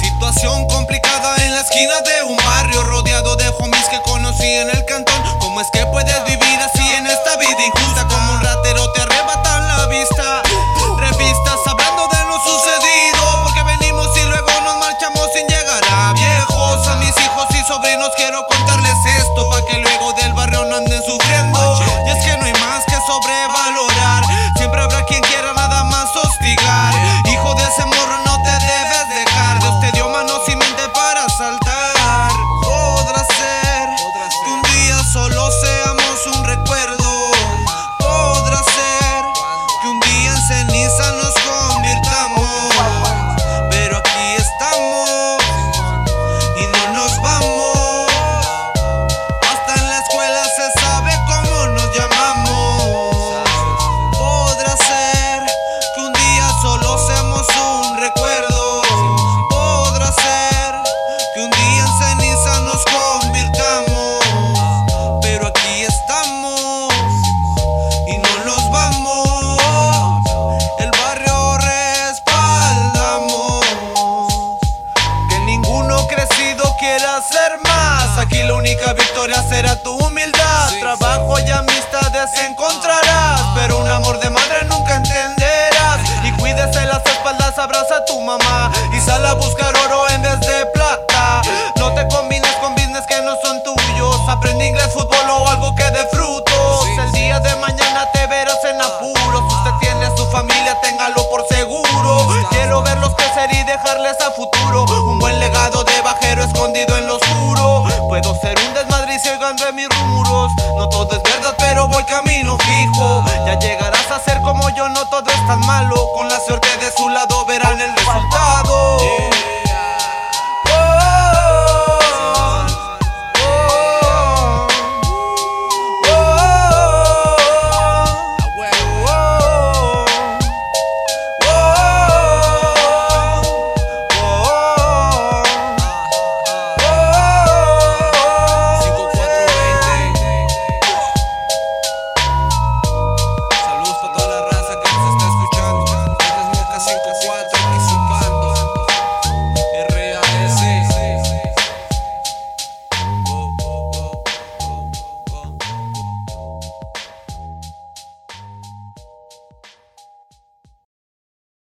Situación complicada en la esquina de un barrio rodeado de homies que conocí en el cantón. Victoria será tu humildad. Trabajo y amistades encontrarás. Pero un amor de madre nunca entenderás. Y cuídese las espaldas, abraza a tu mamá. Y sal a buscar oro en vez de plata. No te combines con business que no son tuyos. Aprende inglés, fútbol o algo que dé frutos. El día de mañana te verás en apuros. Usted tiene a su familia, téngalo por seguro. Quiero verlos crecer y dejarles a futuro. Un buen legado de bajero escondido en lo oscuro. Puedo ser un se de mis ruros. No todo es verdad, pero voy camino fijo.